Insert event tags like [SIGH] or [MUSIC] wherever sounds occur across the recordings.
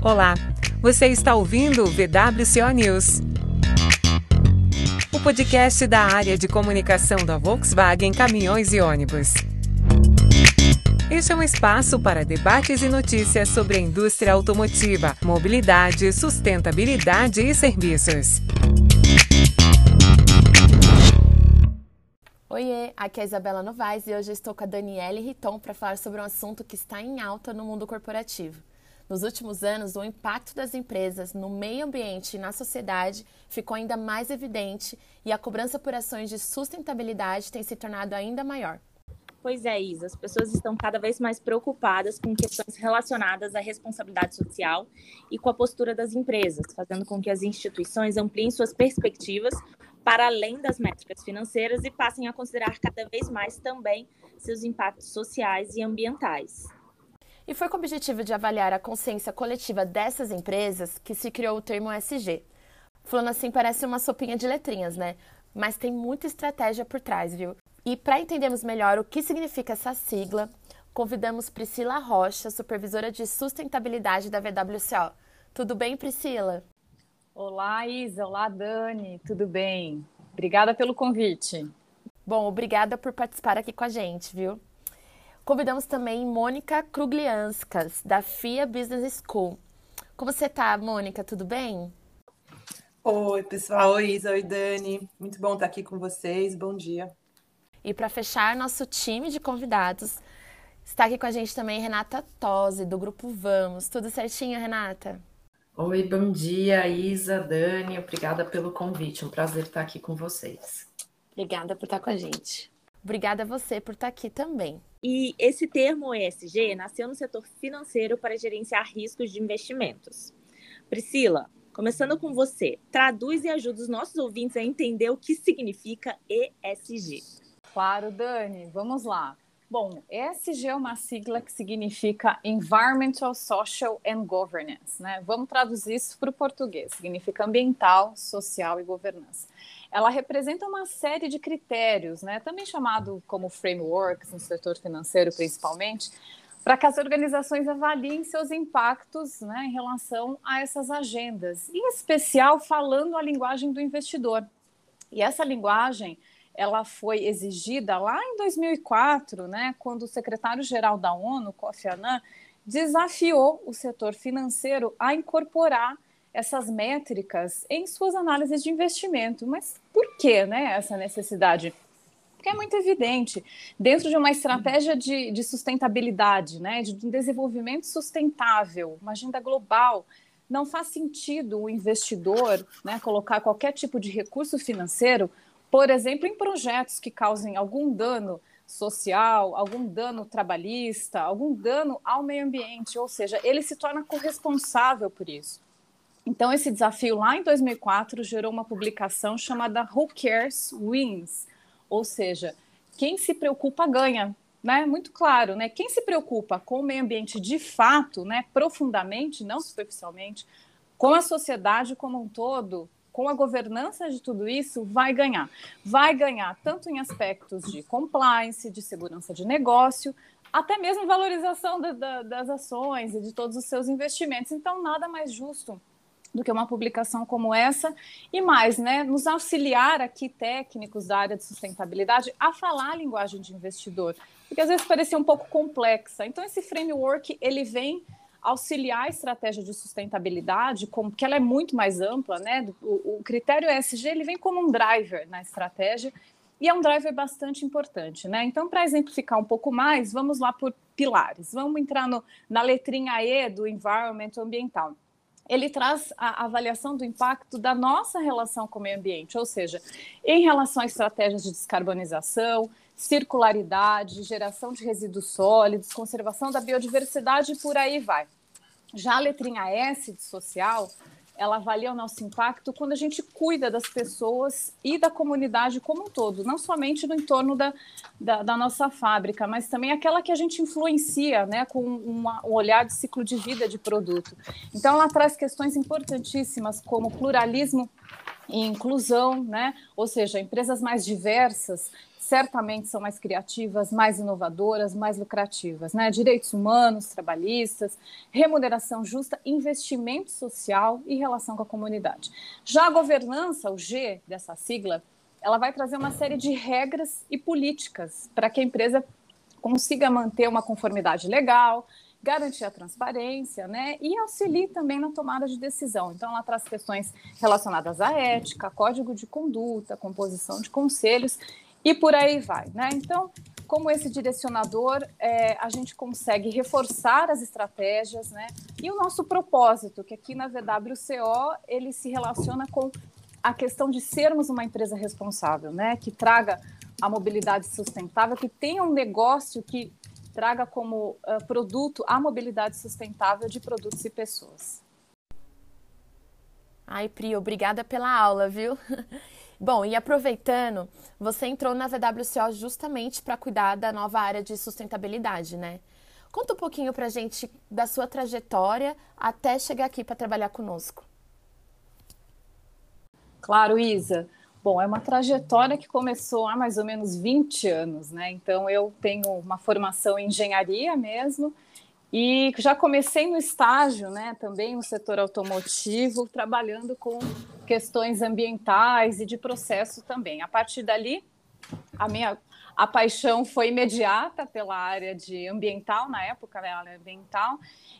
Olá, você está ouvindo o VWCO News. O podcast da área de comunicação da Volkswagen Caminhões e Ônibus. Este é um espaço para debates e notícias sobre a indústria automotiva, mobilidade, sustentabilidade e serviços. Oiê, aqui é a Isabela Novaes e hoje estou com a Daniele Riton para falar sobre um assunto que está em alta no mundo corporativo. Nos últimos anos, o impacto das empresas no meio ambiente e na sociedade ficou ainda mais evidente e a cobrança por ações de sustentabilidade tem se tornado ainda maior. Pois é, Isa, as pessoas estão cada vez mais preocupadas com questões relacionadas à responsabilidade social e com a postura das empresas, fazendo com que as instituições ampliem suas perspectivas para além das métricas financeiras e passem a considerar cada vez mais também seus impactos sociais e ambientais. E foi com o objetivo de avaliar a consciência coletiva dessas empresas que se criou o termo SG. Falando assim, parece uma sopinha de letrinhas, né? Mas tem muita estratégia por trás, viu? E para entendermos melhor o que significa essa sigla, convidamos Priscila Rocha, supervisora de sustentabilidade da VWCO. Tudo bem, Priscila? Olá, Isa. Olá, Dani. Tudo bem? Obrigada pelo convite. Bom, obrigada por participar aqui com a gente, viu? Convidamos também Mônica Kruglianskas, da FIA Business School. Como você está, Mônica? Tudo bem? Oi, pessoal. Oi, Isa. Oi, Dani. Muito bom estar aqui com vocês. Bom dia. E para fechar nosso time de convidados, está aqui com a gente também Renata Tosi, do Grupo Vamos. Tudo certinho, Renata? Oi, bom dia, Isa, Dani. Obrigada pelo convite. Um prazer estar aqui com vocês. Obrigada por estar com a gente. Obrigada a você por estar aqui também. E esse termo ESG nasceu no setor financeiro para gerenciar riscos de investimentos. Priscila, começando com você, traduz e ajuda os nossos ouvintes a entender o que significa ESG. Claro, Dani, vamos lá. Bom, ESG é uma sigla que significa Environmental, Social and Governance, né? Vamos traduzir isso para o português, significa ambiental, social e governança ela representa uma série de critérios, né, também chamado como frameworks no setor financeiro principalmente, para que as organizações avaliem seus impactos né, em relação a essas agendas, em especial falando a linguagem do investidor. E essa linguagem ela foi exigida lá em 2004, né, quando o secretário-geral da ONU, Kofi Annan, desafiou o setor financeiro a incorporar essas métricas em suas análises de investimento. Mas por que né, essa necessidade? Porque é muito evidente, dentro de uma estratégia de, de sustentabilidade, né, de desenvolvimento sustentável, uma agenda global, não faz sentido o investidor né, colocar qualquer tipo de recurso financeiro, por exemplo, em projetos que causem algum dano social, algum dano trabalhista, algum dano ao meio ambiente, ou seja, ele se torna corresponsável por isso. Então, esse desafio lá em 2004 gerou uma publicação chamada Who Cares Wins, ou seja, quem se preocupa ganha. Né? Muito claro, né? Quem se preocupa com o meio ambiente de fato, né, profundamente, não superficialmente, com a sociedade como um todo, com a governança de tudo isso, vai ganhar. Vai ganhar tanto em aspectos de compliance, de segurança de negócio, até mesmo valorização da, da, das ações e de todos os seus investimentos. Então, nada mais justo do que uma publicação como essa, e mais, né, nos auxiliar aqui técnicos da área de sustentabilidade a falar a linguagem de investidor, porque às vezes parecia um pouco complexa. Então esse framework ele vem auxiliar a estratégia de sustentabilidade, como que ela é muito mais ampla, né? O, o critério ESG ele vem como um driver na estratégia e é um driver bastante importante, né? Então, para exemplificar um pouco mais, vamos lá por pilares. Vamos entrar no, na letrinha E do environment ambiental ele traz a avaliação do impacto da nossa relação com o meio ambiente, ou seja, em relação a estratégias de descarbonização, circularidade, geração de resíduos sólidos, conservação da biodiversidade e por aí vai. Já a letrinha S de social ela avalia o nosso impacto quando a gente cuida das pessoas e da comunidade como um todo, não somente no entorno da, da, da nossa fábrica, mas também aquela que a gente influencia, né, com uma, um olhar de ciclo de vida de produto. Então, ela traz questões importantíssimas como pluralismo e inclusão, né, ou seja, empresas mais diversas certamente são mais criativas, mais inovadoras, mais lucrativas, né? Direitos humanos, trabalhistas, remuneração justa, investimento social e relação com a comunidade. Já a governança, o G dessa sigla, ela vai trazer uma série de regras e políticas para que a empresa consiga manter uma conformidade legal, garantir a transparência, né? E auxilie também na tomada de decisão. Então, ela traz questões relacionadas à ética, código de conduta, composição de conselhos e por aí vai, né? Então, como esse direcionador, é, a gente consegue reforçar as estratégias, né? E o nosso propósito, que aqui na VWCO ele se relaciona com a questão de sermos uma empresa responsável, né? Que traga a mobilidade sustentável, que tenha um negócio que traga como uh, produto a mobilidade sustentável de produtos e pessoas. Ai, Pri, obrigada pela aula, viu? [LAUGHS] Bom, e aproveitando, você entrou na VWCO justamente para cuidar da nova área de sustentabilidade, né? Conta um pouquinho para a gente da sua trajetória até chegar aqui para trabalhar conosco. Claro, Isa. Bom, é uma trajetória que começou há mais ou menos 20 anos, né? Então, eu tenho uma formação em engenharia mesmo, e já comecei no estágio, né, também no setor automotivo, trabalhando com questões ambientais e de processo também. A partir dali, a minha a paixão foi imediata pela área de ambiental na época, né, área ambiental.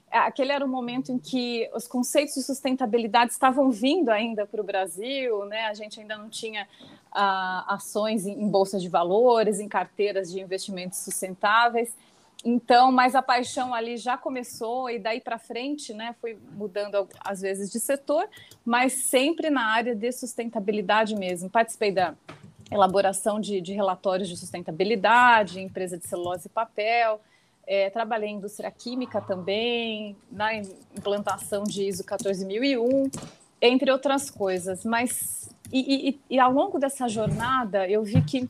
Aquele era o momento em que os conceitos de sustentabilidade estavam vindo ainda para o Brasil, né? A gente ainda não tinha ah, ações em, em bolsa de valores, em carteiras de investimentos sustentáveis. Então, mas a paixão ali já começou e daí para frente, né, foi mudando às vezes de setor, mas sempre na área de sustentabilidade mesmo. Participei da elaboração de, de relatórios de sustentabilidade, empresa de celulose e papel, é, trabalhei em indústria química também, na implantação de ISO 14001, entre outras coisas. Mas e, e, e ao longo dessa jornada eu vi que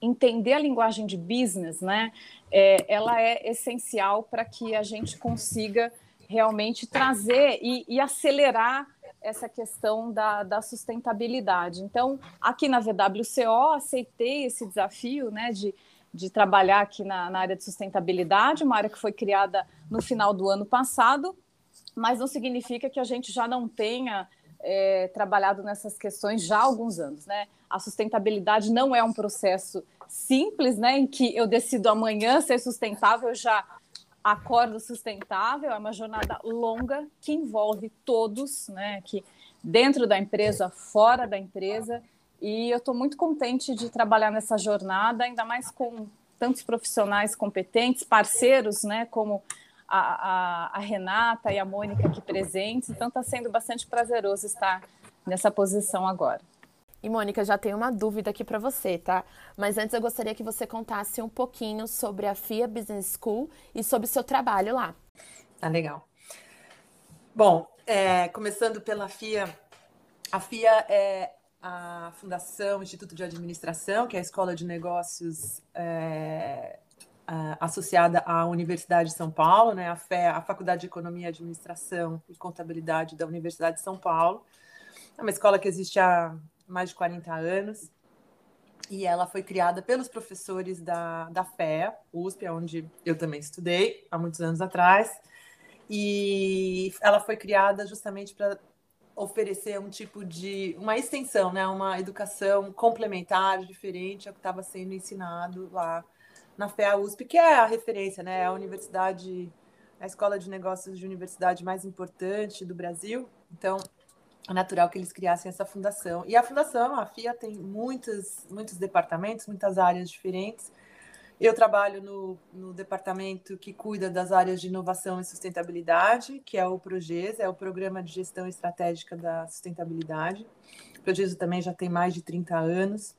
entender a linguagem de business, né, é, ela é essencial para que a gente consiga realmente trazer e, e acelerar essa questão da, da, sustentabilidade. Então, aqui na VWCO, aceitei esse desafio né, de, de trabalhar aqui na, na, área de sustentabilidade, uma área que foi criada no final do ano passado, mas não significa que a gente já não tenha é, trabalhado nessas questões já há alguns anos. Né? A sustentabilidade não é um processo simples, né, em que eu decido amanhã ser sustentável, eu já acordo sustentável, é uma jornada longa que envolve todos, né, que dentro da empresa, fora da empresa, e eu estou muito contente de trabalhar nessa jornada, ainda mais com tantos profissionais competentes, parceiros, né, como a, a, a Renata e a Mônica aqui presentes, então está sendo bastante prazeroso estar nessa posição agora. E Mônica, já tenho uma dúvida aqui para você, tá? Mas antes eu gostaria que você contasse um pouquinho sobre a FIA Business School e sobre o seu trabalho lá. Tá legal. Bom, é, começando pela FIA, a FIA é a Fundação Instituto de Administração, que é a escola de negócios é, associada à Universidade de São Paulo, né? A FE, a Faculdade de Economia, Administração e Contabilidade da Universidade de São Paulo. É uma escola que existe há mais de 40 anos. E ela foi criada pelos professores da, da FEA, USP, onde eu também estudei há muitos anos atrás. E ela foi criada justamente para oferecer um tipo de uma extensão, né, uma educação complementar, diferente ao que estava sendo ensinado lá na FEA USP, que é a referência, né, a universidade, a escola de negócios de universidade mais importante do Brasil. Então, é natural que eles criassem essa fundação. E a fundação, a FIA, tem muitos, muitos departamentos, muitas áreas diferentes. Eu trabalho no, no, departamento que cuida das áreas de inovação e sustentabilidade, que é o PROGES, é o Programa de Gestão Estratégica da Sustentabilidade. O PROGES também já tem mais de 30 anos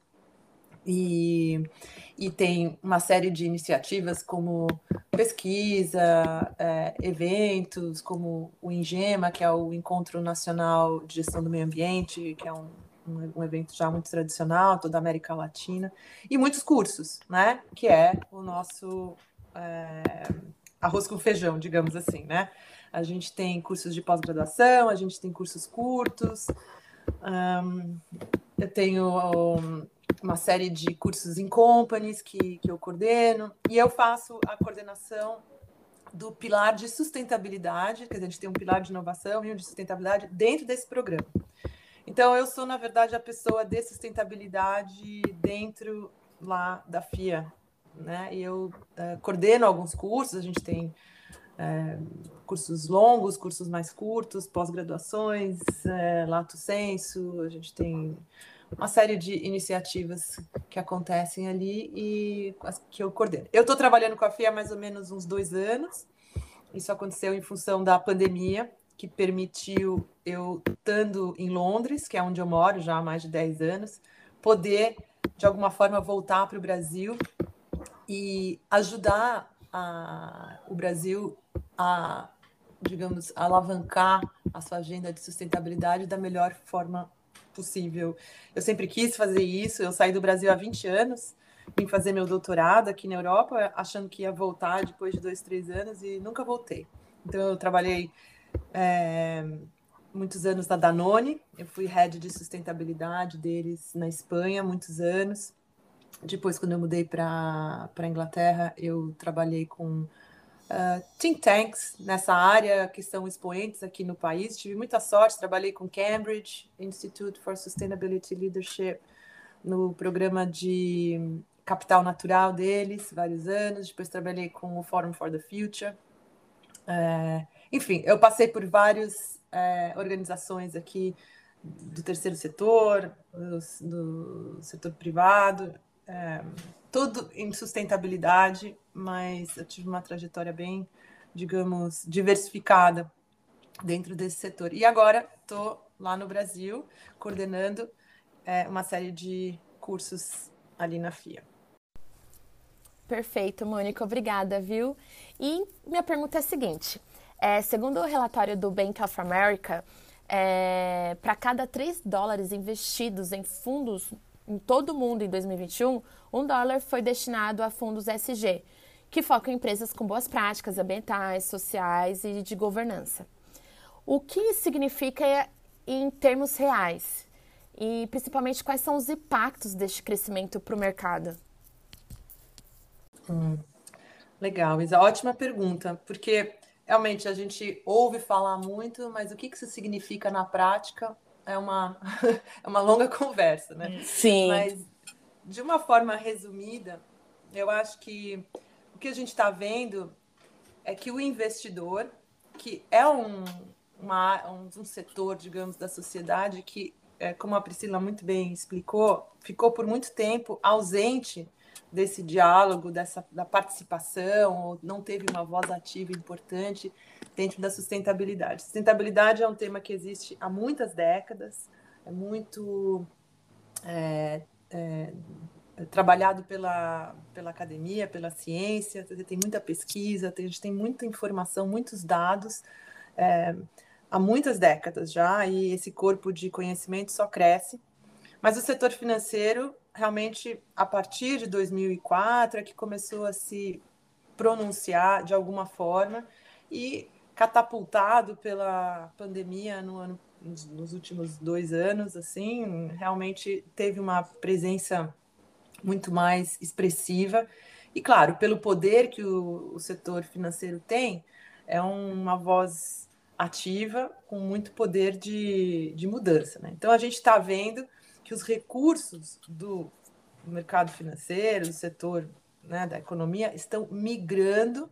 e, e tem uma série de iniciativas como pesquisa, é, eventos, como o INGEMA, que é o Encontro Nacional de Gestão do Meio Ambiente, que é um, um, um evento já muito tradicional, toda a América Latina, e muitos cursos, né? Que é o nosso é, arroz com feijão, digamos assim, né? A gente tem cursos de pós-graduação, a gente tem cursos curtos, um, eu tenho uma série de cursos em companies que, que eu coordeno, e eu faço a coordenação do pilar de sustentabilidade, quer dizer, a gente tem um pilar de inovação e um de sustentabilidade dentro desse programa. Então, eu sou, na verdade, a pessoa de sustentabilidade dentro lá da FIA, né? E eu uh, coordeno alguns cursos, a gente tem uh, cursos longos, cursos mais curtos, pós-graduações, uh, lato senso, a gente tem uma série de iniciativas que acontecem ali e que eu coordeno. Eu estou trabalhando com a FIA há mais ou menos uns dois anos. Isso aconteceu em função da pandemia, que permitiu eu, estando em Londres, que é onde eu moro já há mais de 10 anos, poder, de alguma forma, voltar para o Brasil e ajudar a, o Brasil a, digamos, alavancar a sua agenda de sustentabilidade da melhor forma possível. Eu sempre quis fazer isso, eu saí do Brasil há 20 anos, vim fazer meu doutorado aqui na Europa, achando que ia voltar depois de dois, três anos e nunca voltei. Então, eu trabalhei é, muitos anos na Danone, eu fui head de sustentabilidade deles na Espanha, muitos anos. Depois, quando eu mudei para a Inglaterra, eu trabalhei com uh, think tanks nessa área que são expoentes aqui no país. Tive muita sorte, trabalhei com Cambridge Institute for Sustainability Leadership no programa de capital natural deles, vários anos. Depois trabalhei com o Forum for the Future. É, enfim, eu passei por várias é, organizações aqui do terceiro setor, do, do setor privado, é, tudo em sustentabilidade, mas eu tive uma trajetória bem, digamos, diversificada dentro desse setor. E agora estou lá no Brasil coordenando é, uma série de cursos ali na FIA. Perfeito, Mônica, obrigada, viu? E minha pergunta é a seguinte: é, segundo o relatório do Bank of America, é, para cada 3 dólares investidos em fundos em todo o mundo em 2021, um dólar foi destinado a fundos SG, que focam em empresas com boas práticas ambientais, sociais e de governança. O que isso significa em termos reais? E principalmente quais são os impactos deste crescimento para o mercado? Hum, legal, Isa. Ótima pergunta, porque realmente a gente ouve falar muito, mas o que isso significa na prática é uma, [LAUGHS] é uma longa conversa, né? Sim. Mas, de uma forma resumida, eu acho que o que a gente está vendo é que o investidor, que é um, uma, um, um setor, digamos, da sociedade que, é, como a Priscila muito bem explicou, ficou por muito tempo ausente desse diálogo, dessa da participação, não teve uma voz ativa importante dentro da sustentabilidade. Sustentabilidade é um tema que existe há muitas décadas, é muito é, é, trabalhado pela, pela academia, pela ciência, tem muita pesquisa, a gente tem muita informação, muitos dados é, há muitas décadas já, e esse corpo de conhecimento só cresce. Mas o setor financeiro realmente a partir de 2004 é que começou a se pronunciar de alguma forma e catapultado pela pandemia no ano, nos últimos dois anos, assim, realmente teve uma presença muito mais expressiva e, claro, pelo poder que o, o setor financeiro tem, é uma voz ativa com muito poder de, de mudança. Né? Então, a gente está vendo que os recursos do mercado financeiro, do setor né, da economia, estão migrando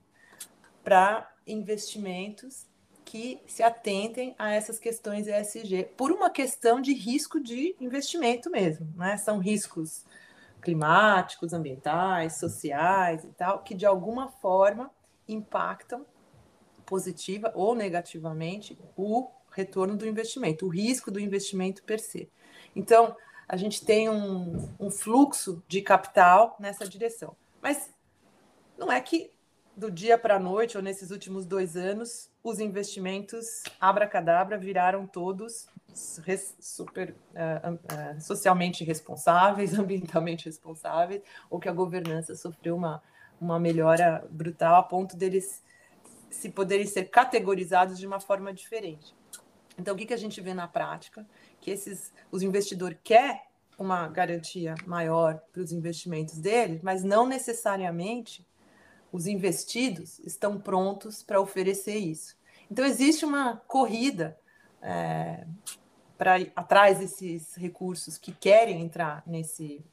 para investimentos que se atentem a essas questões ESG, por uma questão de risco de investimento mesmo. Né? São riscos climáticos, ambientais, sociais e tal, que de alguma forma impactam positiva ou negativamente o retorno do investimento, o risco do investimento per se. Então, a gente tem um, um fluxo de capital nessa direção. Mas não é que do dia para a noite, ou nesses últimos dois anos, os investimentos abracadabra viraram todos super uh, uh, socialmente responsáveis, [LAUGHS] ambientalmente responsáveis, ou que a governança sofreu uma, uma melhora brutal a ponto deles se poderem ser categorizados de uma forma diferente. Então, o que, que a gente vê na prática? que esses, os investidores quer uma garantia maior para os investimentos dele, mas não necessariamente os investidos estão prontos para oferecer isso. Então, existe uma corrida é, para atrás desses recursos que querem entrar nesse,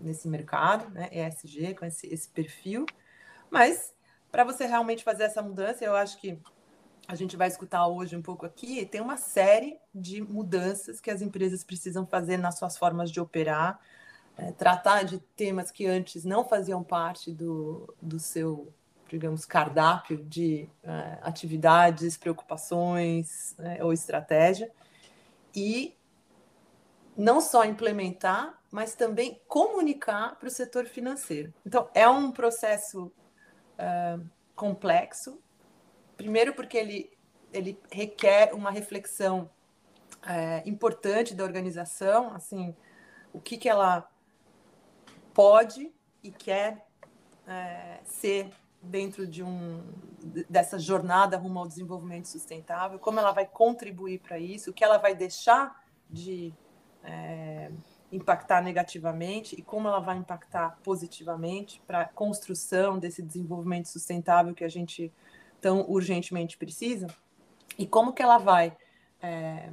nesse mercado, né, ESG, com esse, esse perfil, mas para você realmente fazer essa mudança, eu acho que a gente vai escutar hoje um pouco aqui, tem uma série de mudanças que as empresas precisam fazer nas suas formas de operar, é, tratar de temas que antes não faziam parte do, do seu, digamos, cardápio de é, atividades, preocupações é, ou estratégia, e não só implementar, mas também comunicar para o setor financeiro. Então, é um processo uh, complexo, primeiro porque ele, ele requer uma reflexão é, importante da organização, assim, o que, que ela pode e quer é, ser dentro de um dessa jornada rumo ao desenvolvimento sustentável, como ela vai contribuir para isso, o que ela vai deixar de é, impactar negativamente e como ela vai impactar positivamente para a construção desse desenvolvimento sustentável que a gente tão urgentemente precisa, e como que ela vai é,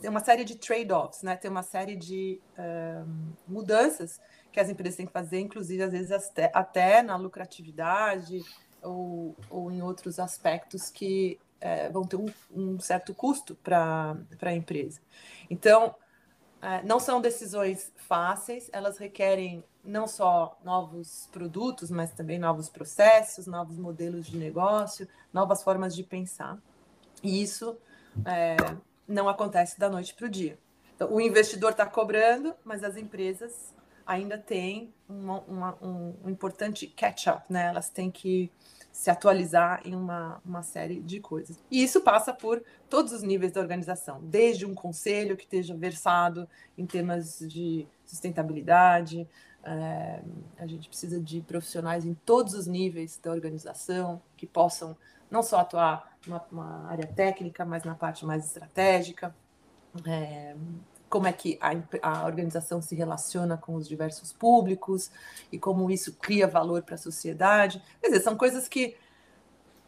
ter uma série de trade-offs, né? ter uma série de um, mudanças que as empresas têm que fazer, inclusive às vezes até, até na lucratividade ou, ou em outros aspectos que é, vão ter um, um certo custo para a empresa. Então, é, não são decisões fáceis, elas requerem não só novos produtos, mas também novos processos, novos modelos de negócio, novas formas de pensar. E isso é, não acontece da noite para o dia. Então, o investidor está cobrando, mas as empresas ainda têm uma, uma, um, um importante catch-up, né? Elas têm que se atualizar em uma, uma série de coisas. E isso passa por todos os níveis da organização, desde um conselho que esteja versado em temas de sustentabilidade, é, a gente precisa de profissionais em todos os níveis da organização que possam não só atuar numa, área técnica, mas na parte mais estratégica. É, como é que a, a, organização se relaciona com os diversos públicos e como isso cria valor para a sociedade. Quer dizer, são coisas que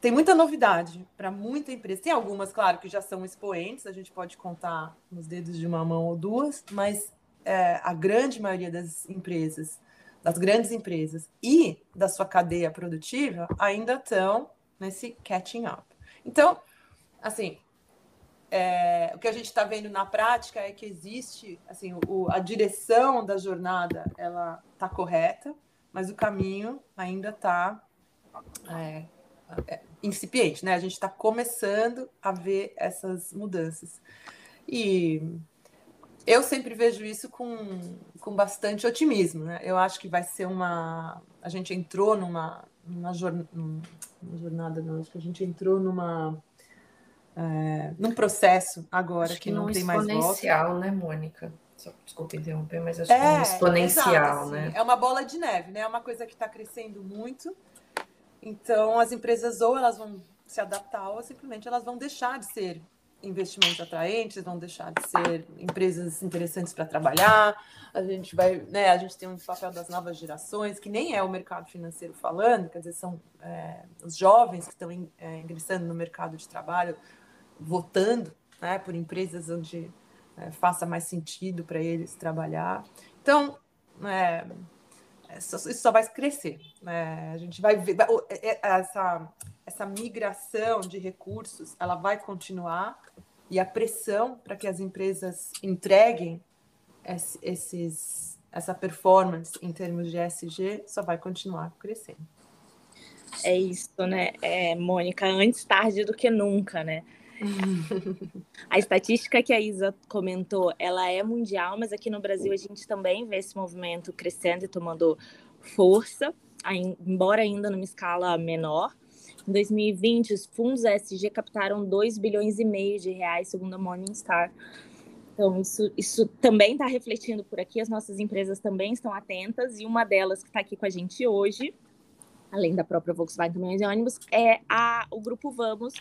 tem muita novidade para muita empresa. Tem algumas, claro, que já são expoentes, a gente pode contar nos dedos de uma mão ou duas, mas é, a grande maioria das empresas, das grandes empresas e da sua cadeia produtiva ainda estão nesse catching up. Então, assim, é, o que a gente está vendo na prática é que existe, assim, o, a direção da jornada ela está correta, mas o caminho ainda está é, é, incipiente, né? A gente está começando a ver essas mudanças. E eu sempre vejo isso com, com bastante otimismo, né? Eu acho que vai ser uma. A gente entrou numa, numa, jornada, não, acho que a gente entrou numa é, num processo agora que, que não tem mais volta. exponencial, né, Mônica? Só, desculpa interromper, mas acho é, que é um exponencial, exato, assim, né? É uma bola de neve, né? É uma coisa que está crescendo muito. Então, as empresas ou elas vão se adaptar ou simplesmente elas vão deixar de ser investimentos atraentes, vão deixar de ser empresas interessantes para trabalhar. A gente vai, né? A gente tem um papel das novas gerações que nem é o mercado financeiro falando, quer dizer, são é, os jovens que estão é, ingressando no mercado de trabalho votando né, por empresas onde é, faça mais sentido para eles trabalhar. Então, é, isso só vai crescer. Né? A gente vai ver é, é, essa, essa migração de recursos, ela vai continuar e a pressão para que as empresas entreguem esses, essa performance em termos de SG só vai continuar crescendo. É isso, né, é, Mônica? Antes tarde do que nunca, né? [LAUGHS] a estatística que a Isa comentou, ela é mundial, mas aqui no Brasil a gente também vê esse movimento crescendo e tomando força, embora ainda numa escala menor. Em 2020, os fundos ESG captaram 2 bilhões e meio de reais, segundo a Morningstar. Então, isso, isso também está refletindo por aqui, as nossas empresas também estão atentas, e uma delas que está aqui com a gente hoje além da própria Volkswagen Caminhões e Ônibus, é a, o Grupo Vamos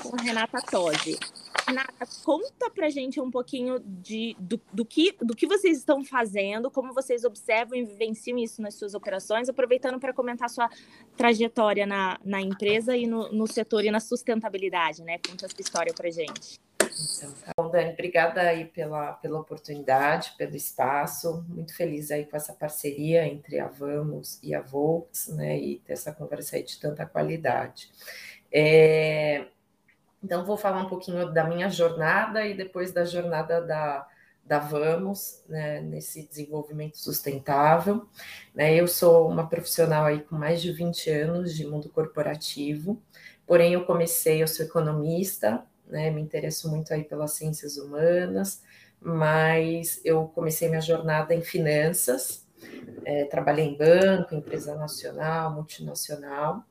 com Renata Tosi. Renata, conta pra gente um pouquinho de, do, do, que, do que vocês estão fazendo, como vocês observam e vivenciam isso nas suas operações, aproveitando para comentar sua trajetória na, na empresa e no, no setor e na sustentabilidade, né? Conta essa história pra gente. Então, bom, Dani, obrigada aí pela, pela oportunidade, pelo espaço. Muito feliz aí com essa parceria entre a Vamos e a Volks, né? E ter essa conversa aí de tanta qualidade. É, então, vou falar um pouquinho da minha jornada e depois da jornada da, da Vamos, né, nesse desenvolvimento sustentável. Né, eu sou uma profissional aí com mais de 20 anos de mundo corporativo, porém eu comecei, eu sou economista, né, me interesso muito aí pelas ciências humanas, mas eu comecei minha jornada em finanças, é, trabalhei em banco, empresa nacional, multinacional,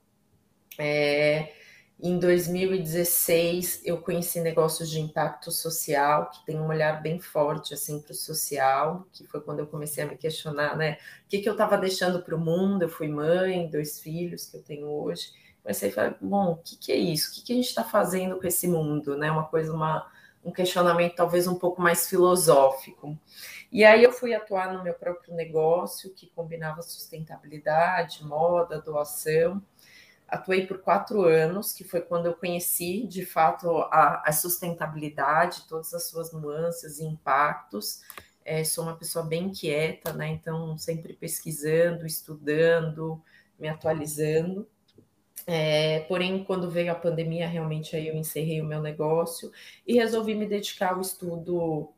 é, em 2016, eu conheci negócios de impacto social, que tem um olhar bem forte assim para o social, que foi quando eu comecei a me questionar, né? O que, que eu estava deixando para o mundo? Eu fui mãe, dois filhos que eu tenho hoje. Comecei a falar, bom, o que, que é isso? O que, que a gente está fazendo com esse mundo? Né? Uma coisa, uma, um questionamento talvez um pouco mais filosófico. E aí eu fui atuar no meu próprio negócio, que combinava sustentabilidade, moda, doação atuei por quatro anos, que foi quando eu conheci de fato a, a sustentabilidade, todas as suas nuances e impactos. É, sou uma pessoa bem inquieta, né? Então, sempre pesquisando, estudando, me atualizando. É, porém, quando veio a pandemia, realmente aí eu encerrei o meu negócio e resolvi me dedicar ao estudo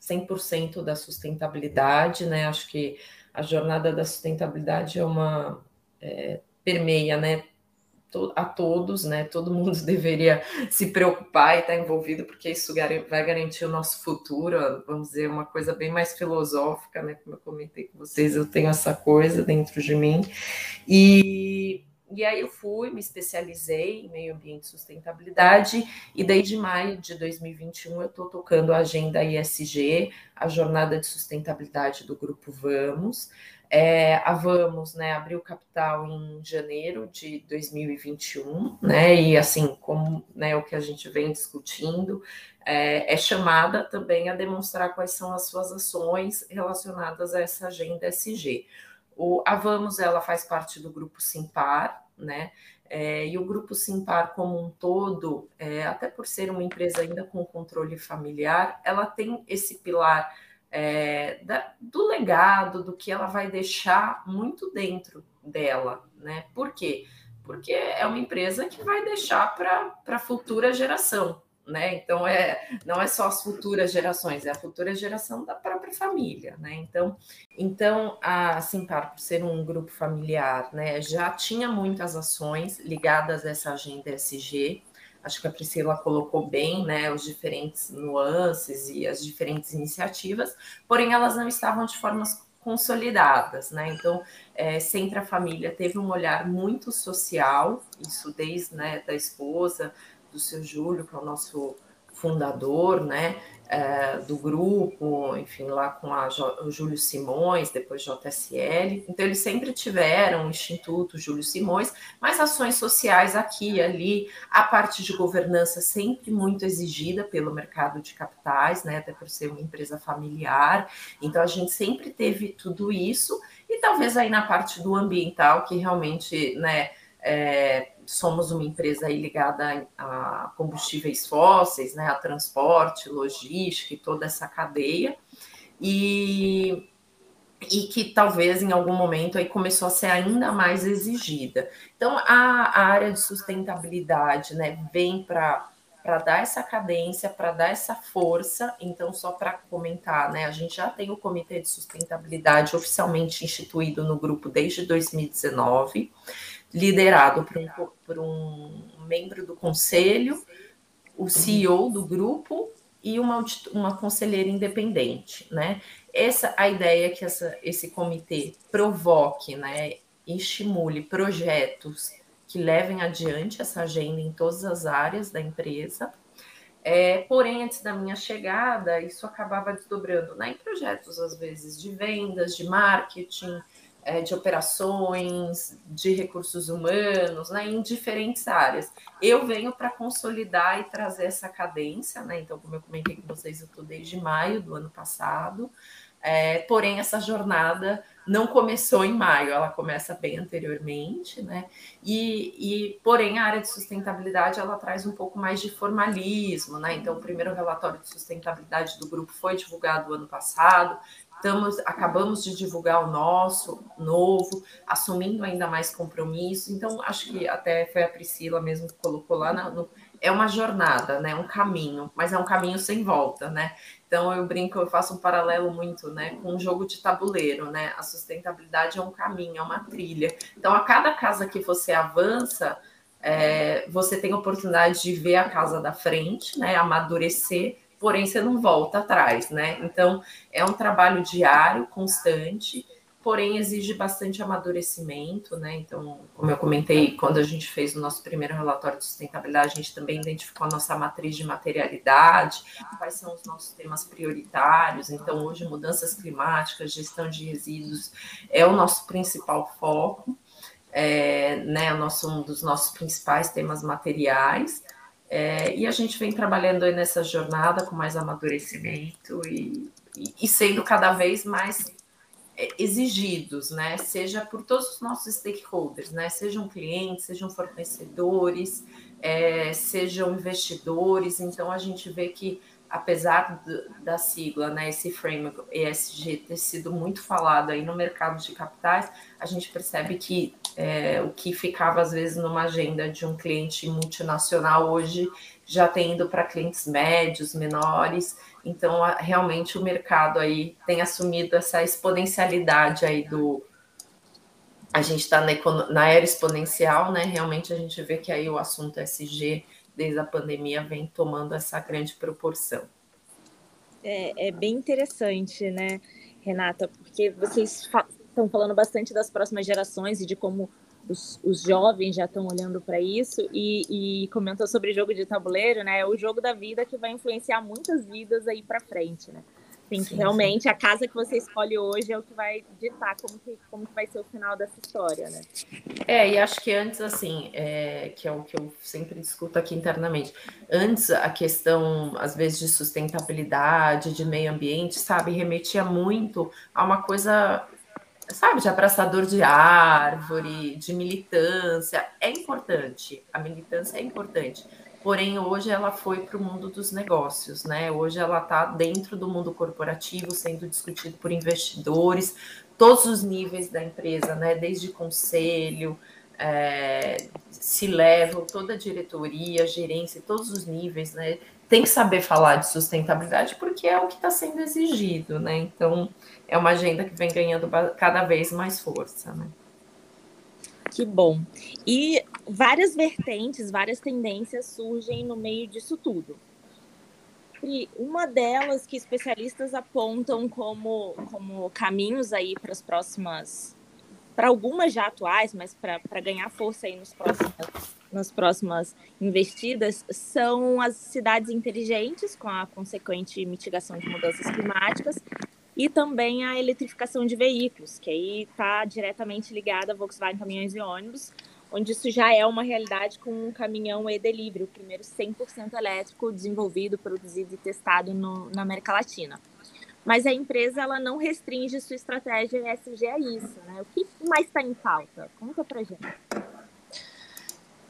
100% da sustentabilidade, né? Acho que a jornada da sustentabilidade é uma é, permeia, né? A todos, né? Todo mundo [LAUGHS] deveria se preocupar e estar envolvido, porque isso vai garantir o nosso futuro. Vamos dizer, uma coisa bem mais filosófica, né? Como eu comentei com vocês, eu tenho essa coisa dentro de mim. E, e aí eu fui, me especializei em meio ambiente e sustentabilidade, e desde maio de 2021 eu estou tocando a agenda ISG, a jornada de sustentabilidade do Grupo Vamos. É, a Vamos né, abriu capital em janeiro de 2021, né, e assim, como né, o que a gente vem discutindo, é, é, chamada também a demonstrar quais são as suas ações relacionadas a essa agenda SG. O, a Vamos ela faz parte do grupo Simpar, né? É, e o grupo Simpar como um todo, é, até por ser uma empresa ainda com controle familiar, ela tem esse pilar é, da, do legado, do que ela vai deixar muito dentro dela, né? Por quê? Porque é uma empresa que vai deixar para a futura geração, né? Então é não é só as futuras gerações, é a futura geração da própria família, né? Então, então a Simpar, por ser um grupo familiar, né, já tinha muitas ações ligadas a essa agenda SG, acho que a Priscila colocou bem, né, os diferentes nuances e as diferentes iniciativas, porém elas não estavam de formas consolidadas, né? Então, é, sempre a família teve um olhar muito social, isso desde né, da esposa, do seu Júlio, que é o nosso fundador, né? É, do grupo, enfim, lá com a, o Júlio Simões, depois JSL. Então, eles sempre tiveram o Instituto Júlio Simões, mas ações sociais aqui e ali, a parte de governança sempre muito exigida pelo mercado de capitais, né, até por ser uma empresa familiar. Então, a gente sempre teve tudo isso, e talvez aí na parte do ambiental, que realmente, né, é, somos uma empresa ligada a combustíveis fósseis, né, a transporte, logística e toda essa cadeia, e, e que talvez em algum momento aí começou a ser ainda mais exigida. Então, a, a área de sustentabilidade né, vem para para dar essa cadência, para dar essa força. Então, só para comentar, né, a gente já tem o Comitê de Sustentabilidade oficialmente instituído no grupo desde 2019 liderado por um, por um membro do conselho, o CEO do grupo e uma, uma conselheira independente, né? Essa a ideia é que essa, esse comitê provoque, né, estimule projetos que levem adiante essa agenda em todas as áreas da empresa. É, porém, antes da minha chegada, isso acabava desdobrando né, em projetos, às vezes, de vendas, de marketing, é, de operações, de recursos humanos, né, em diferentes áreas. Eu venho para consolidar e trazer essa cadência, né? Então, como eu comentei com vocês, eu estou desde maio do ano passado. É, porém, essa jornada não começou em maio, ela começa bem anteriormente, né? E, e, porém, a área de sustentabilidade ela traz um pouco mais de formalismo, né? Então, o primeiro relatório de sustentabilidade do grupo foi divulgado ano passado. Estamos, acabamos de divulgar o nosso novo, assumindo ainda mais compromisso. Então, acho que até foi a Priscila mesmo que colocou lá no, é uma jornada, né? Um caminho, mas é um caminho sem volta, né? Então eu brinco, eu faço um paralelo muito, né, com um jogo de tabuleiro, né? A sustentabilidade é um caminho, é uma trilha. Então a cada casa que você avança, é, você tem a oportunidade de ver a casa da frente, né? Amadurecer, porém você não volta atrás, né? Então é um trabalho diário, constante porém exige bastante amadurecimento, né? Então, como eu comentei, quando a gente fez o nosso primeiro relatório de sustentabilidade, a gente também identificou a nossa matriz de materialidade, quais são os nossos temas prioritários. Então, hoje, mudanças climáticas, gestão de resíduos é o nosso principal foco, é, né? Nosso, um dos nossos principais temas materiais. É, e a gente vem trabalhando aí nessa jornada com mais amadurecimento e, e, e sendo cada vez mais é, exigidos, né? Seja por todos os nossos stakeholders, né? Sejam clientes, sejam fornecedores, é, sejam investidores. Então a gente vê que apesar do, da sigla, né, esse framework ESG ter sido muito falado aí no mercado de capitais, a gente percebe que é, o que ficava às vezes numa agenda de um cliente multinacional hoje já tem ido para clientes médios, menores. Então, realmente o mercado aí tem assumido essa exponencialidade aí do a gente está na, na, era exponencial, né? Realmente a gente vê que aí o assunto SG, desde a pandemia, vem tomando essa grande proporção. É, é bem interessante, né, Renata? Porque vocês fa estão falando bastante das próximas gerações e de como os, os jovens já estão olhando para isso e, e comentou sobre jogo de tabuleiro, né? É o jogo da vida que vai influenciar muitas vidas aí para frente, né? Tem que realmente a casa que você escolhe hoje é o que vai ditar como que, como que vai ser o final dessa história, né? É, e acho que antes, assim, é, que é o que eu sempre discuto aqui internamente, antes a questão, às vezes, de sustentabilidade, de meio ambiente, sabe, remetia muito a uma coisa sabe, de abraçador de árvore, de militância. É importante, a militância é importante. Porém, hoje ela foi para o mundo dos negócios, né? Hoje ela está dentro do mundo corporativo, sendo discutido por investidores, todos os níveis da empresa, né? Desde conselho, é, se levam toda a diretoria, gerência, todos os níveis, né? Tem que saber falar de sustentabilidade porque é o que está sendo exigido, né? Então, é uma agenda que vem ganhando cada vez mais força, né? Que bom. E várias vertentes, várias tendências surgem no meio disso tudo. E uma delas que especialistas apontam como, como caminhos aí para as próximas, para algumas já atuais, mas para ganhar força aí nos próximos, nas próximas investidas, são as cidades inteligentes, com a consequente mitigação de mudanças climáticas, e também a eletrificação de veículos, que aí está diretamente ligada a Volkswagen Caminhões e Ônibus, onde isso já é uma realidade com um caminhão e-delivery, o primeiro 100% elétrico desenvolvido, produzido e testado no, na América Latina. Mas a empresa ela não restringe sua estratégia ESG a isso, né? O que mais está em pauta? Conta para gente.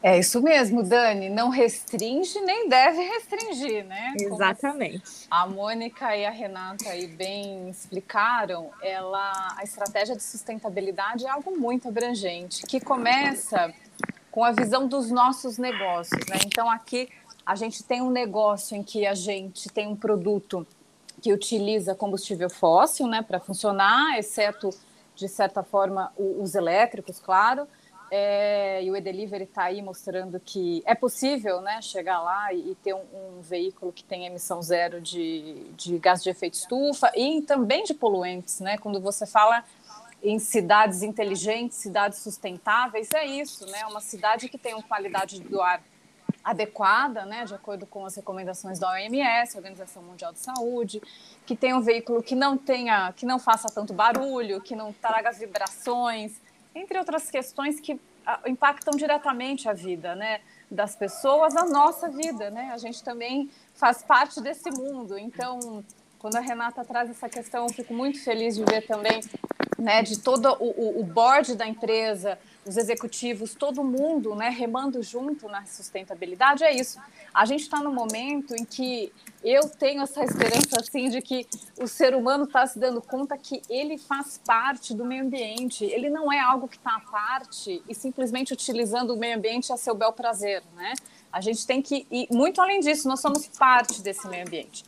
É isso mesmo, Dani. Não restringe nem deve restringir, né? Exatamente. Como a Mônica e a Renata aí bem explicaram, ela, a estratégia de sustentabilidade é algo muito abrangente, que começa com a visão dos nossos negócios, né? Então aqui a gente tem um negócio em que a gente tem um produto que utiliza combustível fóssil, né, para funcionar, exceto de certa forma os elétricos, claro é, e o e-delivery está aí mostrando que é possível né, chegar lá e, e ter um, um, veículo que tem emissão zero de, de gás de efeito estufa e também de poluentes. Né? Quando você fala em cidades inteligentes, cidades sustentáveis, é isso, né? Uma cidade que tem uma qualidade do ar adequada, né, de acordo com as recomendações da OMS, Organização Mundial de Saúde, que tenha um veículo que não tenha, que não faça tanto barulho, que não traga vibrações, entre outras questões que impactam diretamente a vida, né, das pessoas, a nossa vida, né? A gente também faz parte desse mundo. Então, quando a Renata traz essa questão, eu fico muito feliz de ver também, né, de todo o, o board da empresa, os executivos, todo mundo né, remando junto na sustentabilidade, é isso. A gente está no momento em que eu tenho essa esperança assim de que o ser humano está se dando conta que ele faz parte do meio ambiente. Ele não é algo que está à parte e simplesmente utilizando o meio ambiente a seu bel prazer, né? A gente tem que ir muito além disso. Nós somos parte desse meio ambiente.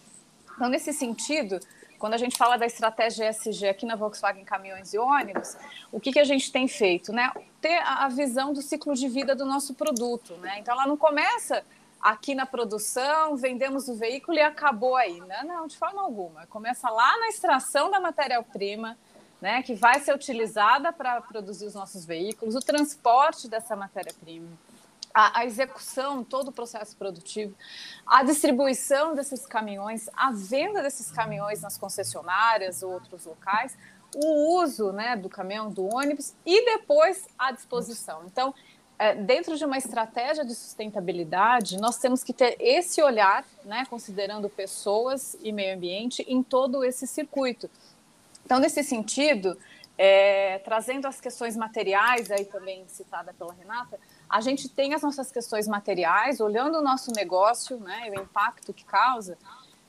Então, nesse sentido, quando a gente fala da estratégia ESG aqui na Volkswagen Caminhões e Ônibus, o que, que a gente tem feito? Né? Ter a visão do ciclo de vida do nosso produto. Né? Então, ela não começa aqui na produção, vendemos o veículo e acabou aí. Não, não, de forma alguma. Começa lá na extração da matéria-prima, né, que vai ser utilizada para produzir os nossos veículos, o transporte dessa matéria-prima a, a, execução, todo o processo produtivo, a distribuição desses caminhões, a venda desses caminhões nas concessionárias ou outros locais, o uso né, do caminhão, do ônibus e depois a disposição. Então, é, dentro de uma estratégia de sustentabilidade, nós temos que ter esse olhar, né, considerando pessoas e meio ambiente, em todo esse circuito. Então, nesse sentido, é, trazendo as questões materiais, aí também citada pela Renata, a gente tem as nossas questões materiais, olhando o nosso negócio, né, o impacto que causa,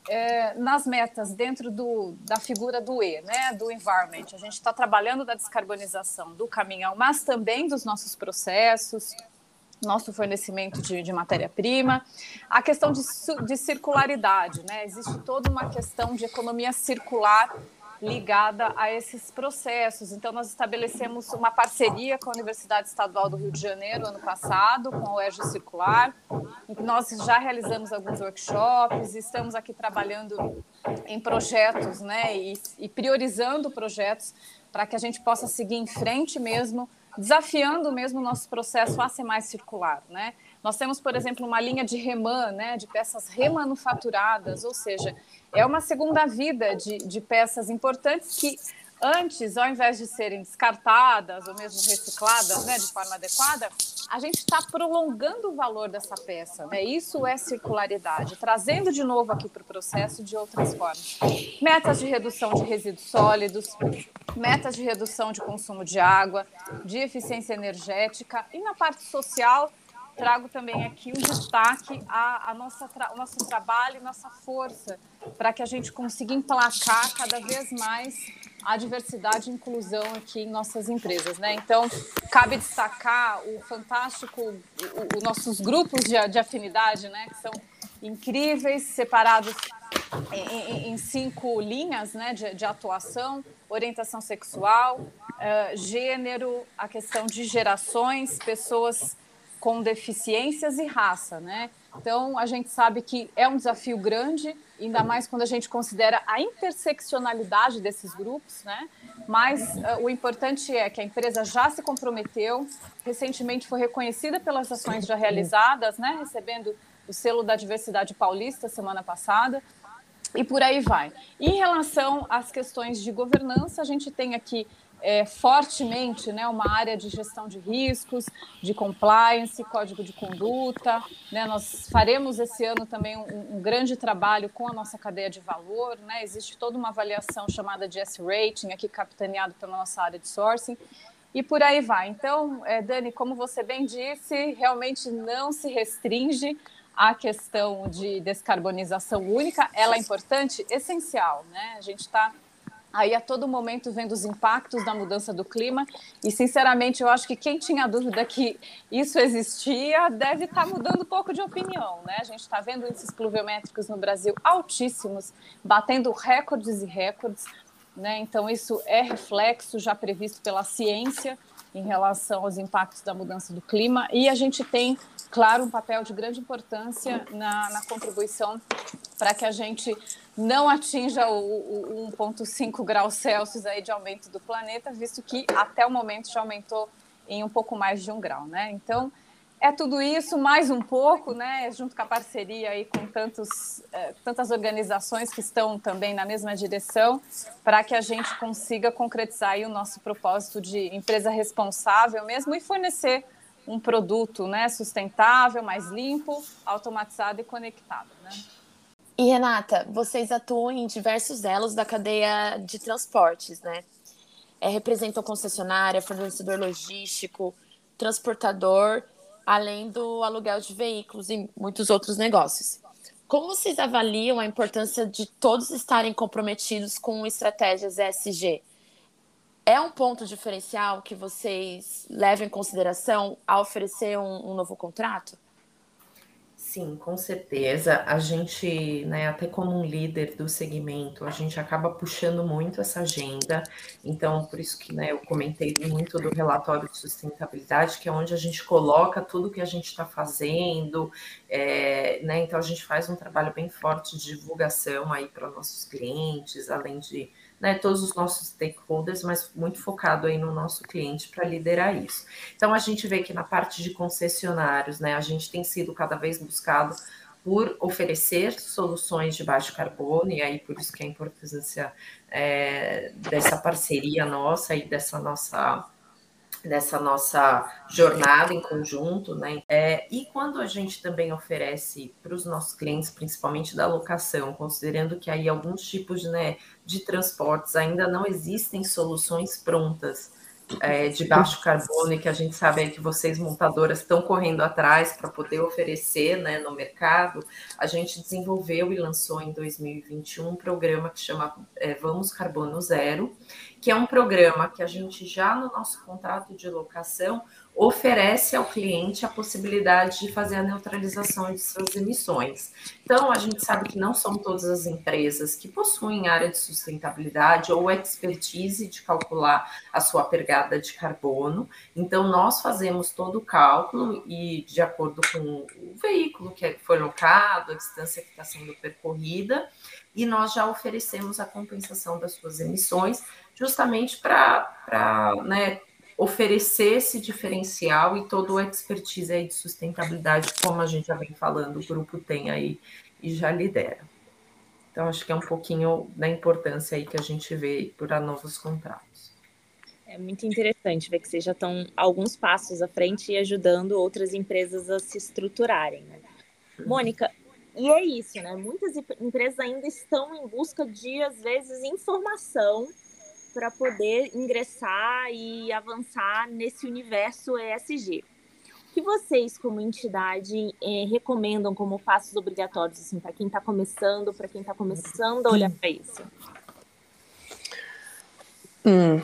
é, nas metas dentro do, da figura do E, né, do environment. A gente está trabalhando da descarbonização do caminhão, mas também dos nossos processos, nosso fornecimento de, de matéria-prima, a questão de, de circularidade, né? Existe toda uma questão de economia circular ligada a esses processos. Então, nós estabelecemos uma parceria com a Universidade Estadual do Rio de Janeiro ano passado, com o ERG Circular. Nós já realizamos alguns workshops, estamos aqui trabalhando em projetos né, e, e priorizando projetos para que a gente possa seguir em frente mesmo, desafiando mesmo o nosso processo a ser mais circular. Né? Nós temos, por exemplo, uma linha de reman, né, de peças remanufaturadas, ou seja, é uma segunda vida de, de peças importantes que antes, ao invés de serem descartadas ou mesmo recicladas né, de forma adequada, a gente está prolongando o valor dessa peça. Né? Isso é circularidade, trazendo de novo aqui para o processo de outras formas. Metas de redução de resíduos sólidos, metas de redução de consumo de água, de eficiência energética e na parte social trago também aqui um destaque a, a nossa o nosso trabalho e nossa força para que a gente consiga emplacar cada vez mais a diversidade e inclusão aqui em nossas empresas, né? Então, cabe destacar o fantástico, os nossos grupos de, de, afinidade, né? Que são incríveis, separados em, em cinco linhas, né? De, de atuação, orientação sexual, uh, gênero, a questão de gerações, pessoas com deficiências e raça, né? Então, a gente sabe que é um desafio grande, ainda mais quando a gente considera a interseccionalidade desses grupos, né? Mas uh, o importante é que a empresa já se comprometeu, recentemente foi reconhecida pelas ações já realizadas, né? Recebendo o selo da diversidade paulista semana passada, e por aí vai. Em relação às questões de governança, a gente tem aqui é, fortemente né, uma área de gestão de riscos, de compliance, código de conduta. Né? Nós faremos esse ano também um, um, grande trabalho com a nossa cadeia de valor. Né? Existe toda uma avaliação chamada de S-Rating, aqui capitaneado pela nossa área de sourcing. E por aí vai. Então, é, Dani, como você bem disse, realmente não se restringe à questão de descarbonização única. Ela é importante, essencial. Né? A gente está aí a todo momento vendo os impactos da mudança do clima e sinceramente eu acho que quem tinha dúvida que isso existia deve estar tá mudando um pouco de opinião, né? A gente está vendo índices pluviométricos no Brasil altíssimos, batendo recordes e recordes, né? Então isso é reflexo já previsto pela ciência em relação aos impactos da mudança do clima e a gente tem claro um papel de grande importância na, na contribuição para que a gente não atinja o, o 1,5 graus Celsius aí de aumento do planeta, visto que até o momento já aumentou em um pouco mais de um grau, né? Então, é tudo isso, mais um pouco, né, junto com a parceria aí com tantos, é, tantas organizações que estão também na mesma direção, para que a gente consiga concretizar o nosso propósito de empresa responsável mesmo e fornecer um produto né, sustentável, mais limpo, automatizado e conectado. Né? E Renata, vocês atuam em diversos elos da cadeia de transportes, né? É, representam concessionária, fornecedor logístico, transportador além do aluguel de veículos e muitos outros negócios. Como vocês avaliam a importância de todos estarem comprometidos com estratégias ESG? É um ponto diferencial que vocês levam em consideração ao oferecer um, um novo contrato? Sim, com certeza. A gente, né, até como um líder do segmento, a gente acaba puxando muito essa agenda. Então, por isso que né, eu comentei muito do relatório de sustentabilidade, que é onde a gente coloca tudo que a gente está fazendo. É, né, então, a gente faz um trabalho bem forte de divulgação aí para nossos clientes, além de né, todos os nossos stakeholders, mas muito focado aí no nosso cliente para liderar isso. Então a gente vê que na parte de concessionários, né, a gente tem sido cada vez buscado por oferecer soluções de baixo carbono, e aí por isso que a importância é, dessa parceria nossa e dessa nossa nessa nossa jornada em conjunto, né? É, e quando a gente também oferece para os nossos clientes, principalmente da locação, considerando que aí alguns tipos né, de transportes. Ainda não existem soluções prontas é, de baixo carbono e que a gente sabe que vocês montadoras estão correndo atrás para poder oferecer né, no mercado, a gente desenvolveu e lançou em 2021 um programa que chama é, Vamos Carbono Zero, que é um programa que a gente já no nosso contrato de locação oferece ao cliente a possibilidade de fazer a neutralização de suas emissões. Então, a gente sabe que não são todas as empresas que possuem área de sustentabilidade ou expertise de calcular a sua pegada de carbono. Então, nós fazemos todo o cálculo e, de acordo com o veículo que foi locado, a distância que está sendo percorrida, e nós já oferecemos a compensação das suas emissões, justamente para né, oferecer esse diferencial e todo o expertise aí de sustentabilidade, como a gente já vem falando, o grupo tem aí e já lidera. Então, acho que é um pouquinho da importância aí que a gente vê para novos contratos. É muito interessante ver que vocês já estão alguns passos à frente e ajudando outras empresas a se estruturarem. Né? Mônica, e é isso, né? Muitas empresas ainda estão em busca de, às vezes, informação para poder ingressar e avançar nesse universo ESG. O que vocês, como entidade, eh, recomendam como passos obrigatórios assim, para quem está começando, para quem está começando a olhar para isso? Hum,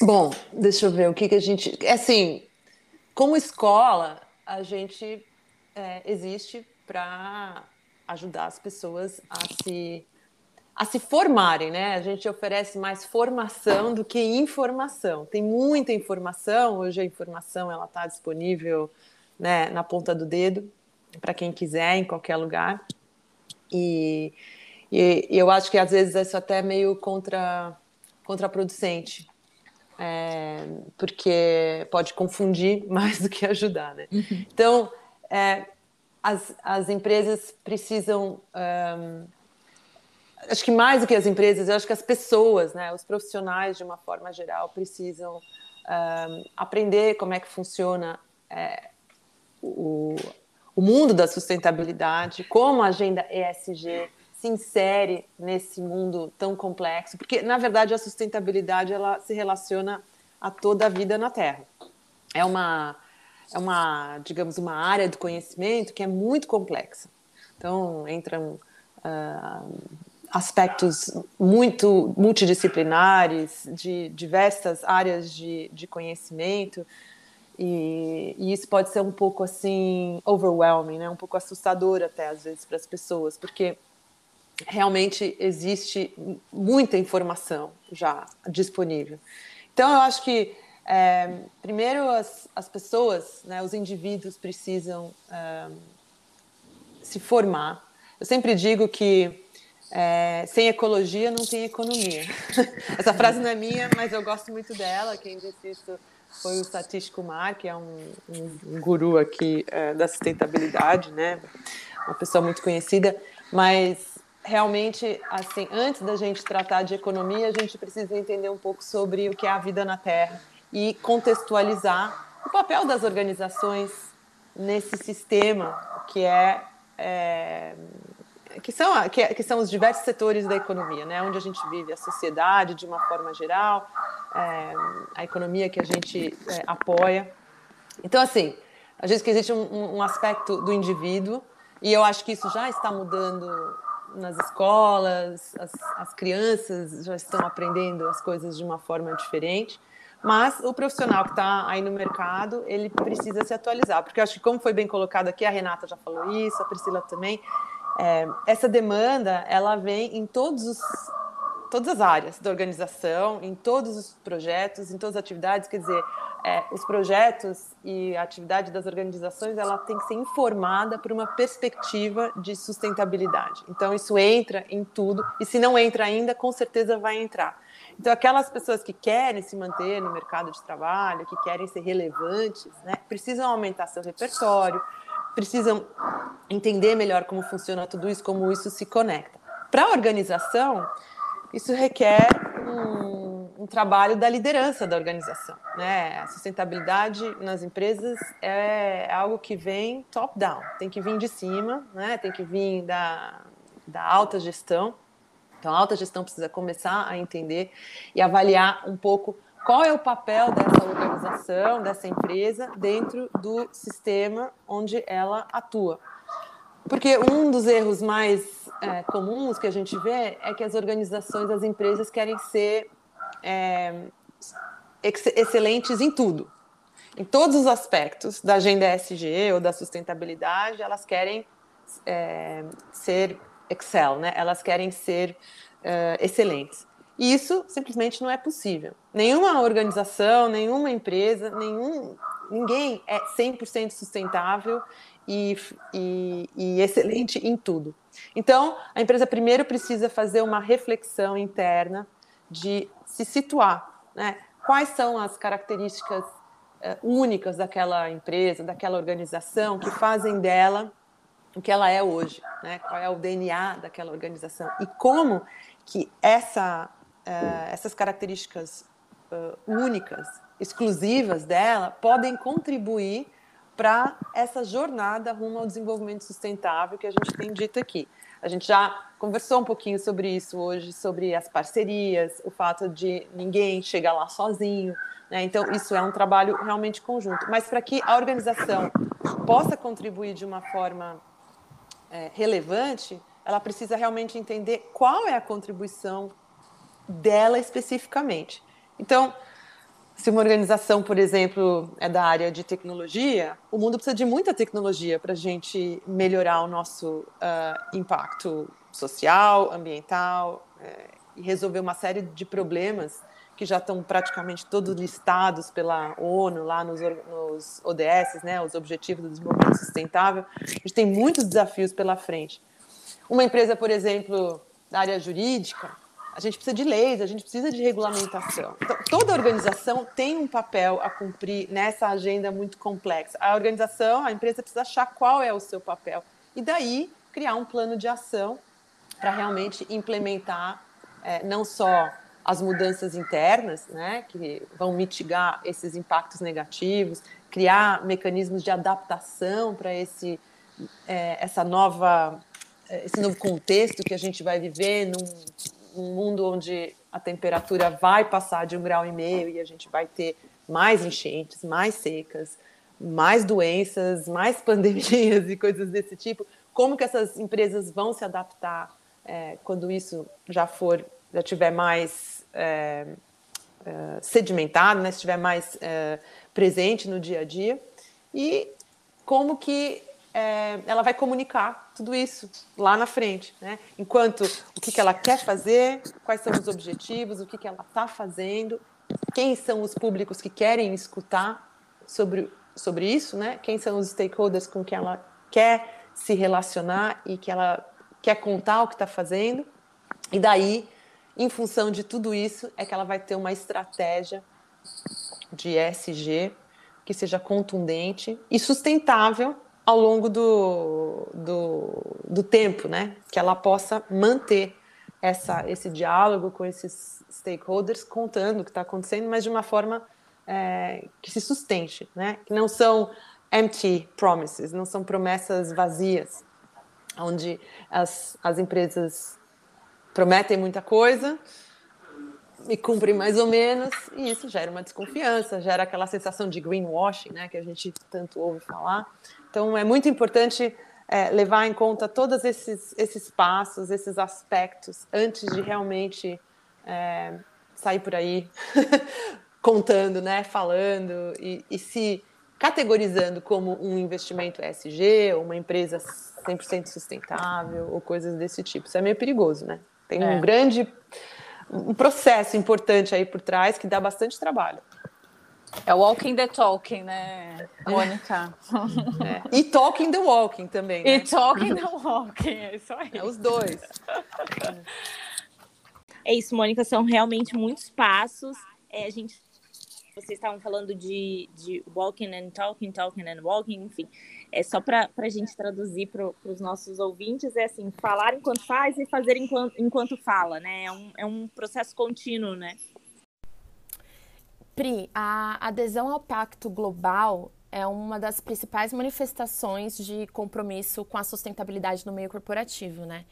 bom, deixa eu ver o que, que a gente. Assim, como escola, a gente é, existe para ajudar as pessoas a se a se formarem, né? A gente oferece mais formação do que informação. Tem muita informação, hoje a informação ela está disponível né, na ponta do dedo para quem quiser, em qualquer lugar. E, e, e, eu acho que às vezes isso até é meio contra, contraproducente, é, porque pode confundir [LAUGHS] mais do que ajudar, né? Uhum. Então, é, as, as empresas precisam... Um, acho que mais do que as empresas, eu acho que as pessoas, né, os profissionais de uma forma geral precisam aprender como é que funciona é, o, o mundo da sustentabilidade, como a agenda ESG se insere nesse mundo tão complexo, porque na verdade a sustentabilidade ela se relaciona a toda a vida na Terra. É uma é uma, digamos, uma área do conhecimento que é muito complexa. Então entram uh, aspectos muito multidisciplinares, de diversas áreas de, de conhecimento, e, e, isso pode ser um pouco assim, overwhelming, né? um pouco assustador até às vezes para as pessoas, porque realmente existe muita informação já disponível. Então, eu acho que, é, primeiro, as, as pessoas, né, os indivíduos precisam é, se formar. Eu sempre digo que é, sem ecologia não tem economia. [LAUGHS] Essa frase não é minha, mas eu gosto muito dela. Quem disse isso foi o Satish Kumar, que é um, um, guru aqui é, da sustentabilidade, né? Uma pessoa muito conhecida, mas realmente, assim, antes da gente tratar de economia, a gente precisa entender um pouco sobre o que é a vida na Terra e contextualizar o papel das organizações nesse sistema que é, é que são que, que, são os diversos setores da economia, né? Onde a gente vive a sociedade de uma forma geral, é, a economia que a gente é, apoia. Então, assim, a gente que existe um, um aspecto do indivíduo e eu acho que isso já está mudando nas escolas, as, as crianças já estão aprendendo as coisas de uma forma diferente. Mas o profissional que está aí no mercado, ele precisa se atualizar, porque eu acho que, como foi bem colocado aqui, a Renata já falou isso, a Priscila também, é, essa demanda ela vem em todos os, todas as áreas da organização, em todos os projetos, em todas as atividades, quer dizer, é, os projetos e a atividade das organizações ela tem que ser informada por uma perspectiva de sustentabilidade. Então isso entra em tudo e se não entra ainda, com certeza vai entrar. Então aquelas pessoas que querem se manter no mercado de trabalho, que querem ser relevantes, né, precisam aumentar seu repertório, precisam entender melhor como funciona tudo isso, como isso se conecta. Para a organização, isso requer um, um, trabalho da liderança da organização. Né? A sustentabilidade nas empresas é algo que vem top-down, tem que vir de cima, né? tem que vir da, da alta gestão. Então, a alta gestão precisa começar a entender e avaliar um pouco qual é o papel dessa organização, dessa empresa, dentro do sistema onde ela atua. Porque um dos erros mais é, comuns que a gente vê é que as organizações, as empresas querem ser é, ex excelentes em tudo. Em todos os aspectos da agenda SG ou da sustentabilidade, elas querem é, ser Excel, né? elas querem ser é, excelentes. Isso simplesmente não é possível. Nenhuma organização, nenhuma empresa, nenhum, ninguém é 100% sustentável e, e, e excelente em tudo. Então, a empresa primeiro precisa fazer uma reflexão interna de se situar, né? Quais são as características uh, únicas daquela empresa, daquela organização que fazem dela o que ela é hoje, né? Qual é o DNA daquela organização e como que essa, uh, essas características uh, únicas, exclusivas dela, podem contribuir para essa jornada rumo ao desenvolvimento sustentável que a gente tem dito aqui. A gente já conversou um pouquinho sobre isso hoje, sobre as parcerias, o fato de ninguém chegar lá sozinho. Né? Então, isso é um trabalho realmente conjunto. Mas para que a organização possa contribuir de uma forma é, relevante, ela precisa realmente entender qual é a contribuição dela especificamente. Então, se uma organização, por exemplo, é da área de tecnologia, o mundo precisa de muita tecnologia para a gente melhorar o nosso uh, impacto social, ambiental uh, e resolver uma série de problemas que já estão praticamente todos listados pela ONU lá nos, nos ODS, né, os Objetivos do Desenvolvimento Sustentável. A gente tem muitos desafios pela frente. Uma empresa, por exemplo, da área jurídica, a gente precisa de leis, a gente precisa de regulamentação. Então, toda organização tem um papel a cumprir nessa agenda muito complexa. A organização, a empresa precisa achar qual é o seu papel e daí criar um plano de ação para realmente implementar é, não só as mudanças internas, né, que vão mitigar esses impactos negativos, criar mecanismos de adaptação para esse é, essa nova é, esse novo contexto que a gente vai viver num um mundo onde a temperatura vai passar de um grau e meio e a gente vai ter mais enchentes, mais secas, mais doenças, mais [LAUGHS] pandemias e coisas desse tipo, como que essas empresas vão se adaptar é, quando isso já for, já tiver mais é, é, sedimentado, né, estiver mais é, presente no dia a dia? E como que é, ela vai comunicar tudo isso lá na frente, né? Enquanto o que, que ela quer fazer, quais são os objetivos, o que, que ela está fazendo, quem são os públicos que querem escutar sobre, sobre isso, né? Quem são os stakeholders com quem ela quer se relacionar e que ela quer contar o que está fazendo. E daí, em função de tudo isso, é que ela vai ter uma estratégia de ESG que seja contundente e sustentável ao longo do, do, do tempo, né? Que ela possa manter essa, esse diálogo com esses stakeholders, contando o que está acontecendo, mas de uma forma é, que se sustente, né? Que não são empty promises, não são promessas vazias, onde as, as empresas prometem muita coisa e cumprem mais ou menos, e isso gera uma desconfiança, gera aquela sensação de greenwashing, né, que a gente tanto ouve falar. Então, é muito importante é, levar em conta todos esses, esses passos, esses aspectos, antes de realmente é, sair por aí [LAUGHS] contando, né, falando e, e se categorizando como um investimento ESG, ou uma empresa 100% sustentável, ou coisas desse tipo. Isso é meio perigoso, né? Tem é. um grande um processo importante aí por trás que dá bastante trabalho. É walking the talking, né, Mônica? [LAUGHS] É. E talking the walking também. Né? E talking the walking, é isso aí. É os dois. [LAUGHS] É isso, Mônica, são realmente muitos passos. É, a gente vocês estavam falando de, de walking and talking, talking and walking, enfim. É só para a gente traduzir para os nossos ouvintes, é assim, falar enquanto faz e fazer enquanto, enquanto fala, né? É um, é um processo contínuo, né? Pri, a adesão ao Pacto Global é uma das principais manifestações de compromisso com a sustentabilidade no meio corporativo, né?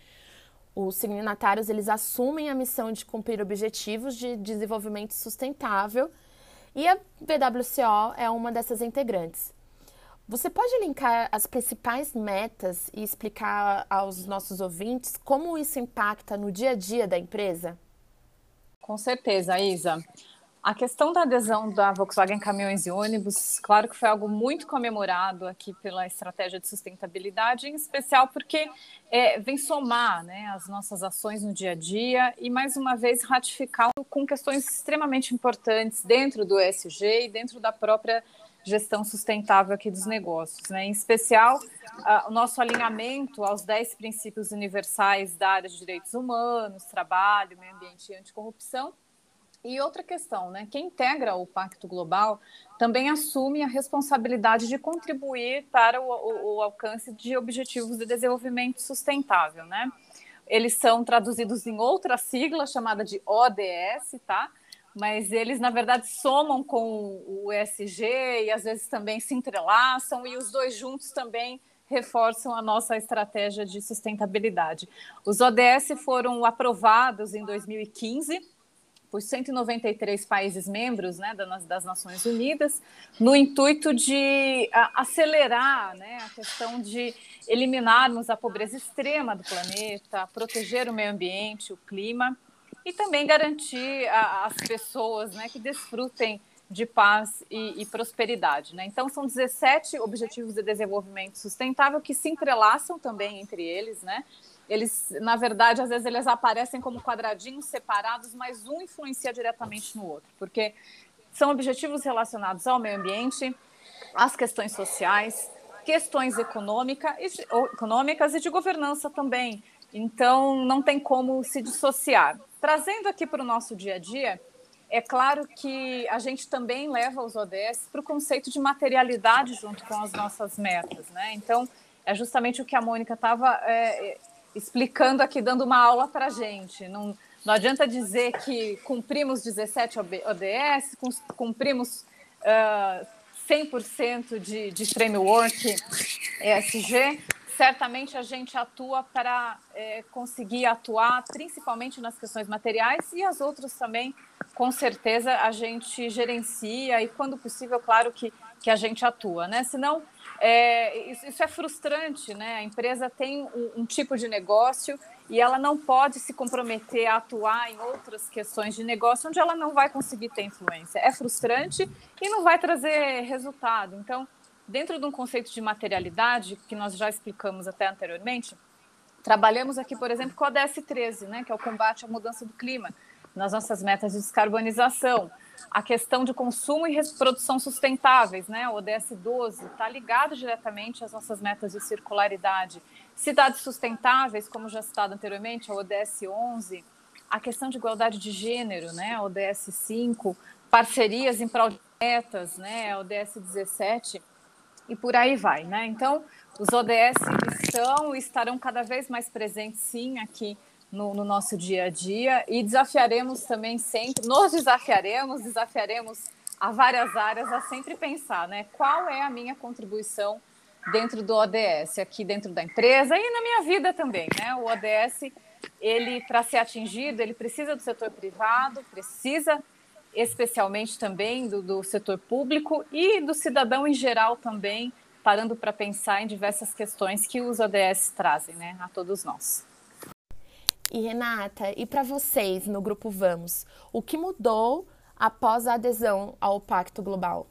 Os signatários, eles assumem a missão de cumprir objetivos de desenvolvimento sustentável e a BWCO é uma dessas integrantes. Você pode linkar as principais metas e explicar aos nossos ouvintes como isso impacta no dia a dia da empresa? Com certeza, Isa. A questão da adesão da Volkswagen Caminhões e Ônibus, claro que foi algo muito comemorado aqui pela estratégia de sustentabilidade, em especial porque é, vem somar né, as nossas ações no dia a dia e, mais uma vez, ratificar com questões extremamente importantes dentro do ESG e dentro da própria gestão sustentável aqui dos negócios. Né? Em especial, o nosso alinhamento aos 10 princípios universais da área de direitos humanos, trabalho, meio ambiente e anticorrupção, e outra questão, né? Quem integra o Pacto Global também assume a responsabilidade de contribuir para o, o, o alcance de objetivos de desenvolvimento sustentável, né? Eles são traduzidos em outra sigla chamada de ODS, tá? Mas eles, na verdade, somam com o ESG e às vezes também se entrelaçam, e os dois juntos também reforçam a nossa estratégia de sustentabilidade. Os ODS foram aprovados em 2015 por 193 países membros né, das Nações Unidas, no intuito de acelerar né, a questão de eliminarmos a pobreza extrema do planeta, proteger o meio ambiente, o clima e também garantir às pessoas né, que desfrutem de paz e, e prosperidade. Né? Então, são 17 Objetivos de Desenvolvimento Sustentável que se entrelaçam também entre eles, né? eles, na verdade, às vezes eles aparecem como quadradinhos separados, mas um influencia diretamente no outro, porque são objetivos relacionados ao meio ambiente, às questões sociais, questões econômica e de, econômicas e de governança também. Então, não tem como se dissociar. Trazendo aqui para o nosso dia a dia, é claro que a gente também leva os ODS para o conceito de materialidade junto com as nossas metas, né? Então, é justamente o que a Mônica estava é, explicando aqui, dando uma aula para a gente. Não, não adianta dizer que cumprimos 17 ODS, cumprimos uh, 100% de, de framework ESG. Certamente a gente atua para é, conseguir atuar principalmente nas questões materiais e as outras também, com certeza, a gente gerencia e, quando possível, claro que, que a gente atua. Né? Senão, é, isso, isso, é frustrante, né? A empresa tem um, um, tipo de negócio e ela não pode se comprometer a atuar em outras questões de negócio onde ela não vai conseguir ter influência. É frustrante e não vai trazer resultado. Então, dentro de um conceito de materialidade, que nós já explicamos até anteriormente, trabalhamos aqui, por exemplo, com a DS 13, né? Que é o combate à mudança do clima, nas nossas metas de descarbonização a questão de consumo e reprodução sustentáveis, né? O ODS 12 está ligado diretamente às nossas metas de circularidade. Cidades sustentáveis, como já citado anteriormente, a ODS 11, a questão de igualdade de gênero, né? A ODS 5, parcerias em prol metas, né, ODS 17 e por aí vai, né? Então, os ODS estão e estarão cada vez mais presentes, sim, aqui no, no, nosso dia a dia e desafiaremos também sempre, nos desafiaremos, desafiaremos a várias áreas a sempre pensar, né? Qual é a minha contribuição dentro do ODS, aqui dentro da empresa e na minha vida também, né? O ODS, ele para ser atingido, ele precisa do setor privado, precisa especialmente também do, do setor público e do cidadão em geral também, parando para pensar em diversas questões que os ODS trazem, né, a todos nós. E Renata, e para vocês no grupo Vamos, o que mudou após a adesão ao Pacto Global?